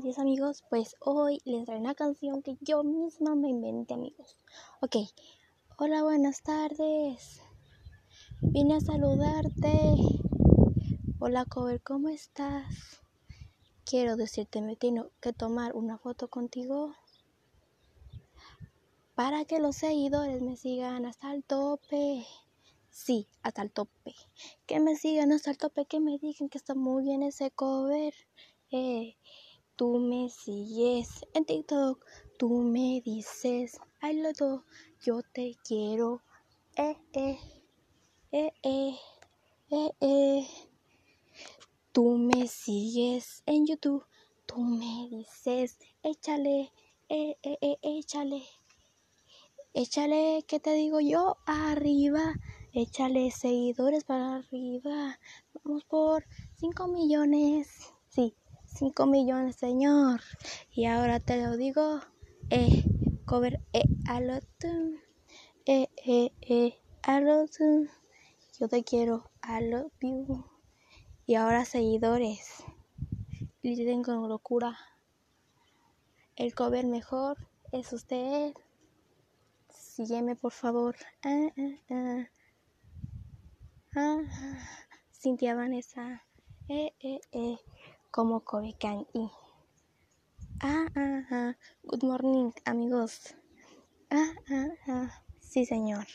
buenos amigos. Pues hoy les traigo una canción que yo misma me inventé amigos. Ok, hola, buenas tardes. Vine a saludarte. Hola cover, ¿cómo estás? Quiero decirte, me tengo que tomar una foto contigo para que los seguidores me sigan hasta el tope. Sí, hasta el tope. Que me sigan hasta el tope, que me digan que está muy bien ese cover. Eh, tú me sigues en TikTok, tú me dices, I love you, yo te quiero, eh, eh, eh, eh, eh, eh. Tú me sigues en YouTube, tú me dices, échale, eh, eh, eh, échale, échale, ¿qué te digo yo? Arriba, échale seguidores para arriba, vamos por 5 millones, sí. 5 millones, señor. Y ahora te lo digo, eh, cover, eh, a eh, eh, eh, Yo te quiero, I love. Y ahora seguidores, dicen con locura. El cover mejor es usted. Sígueme, por favor. Ah, ah, ah. ah Cintia Vanessa. Eh, eh, eh como Kobekan y ah, ah, ah, good morning amigos. Ah, ah, ah, sí señor.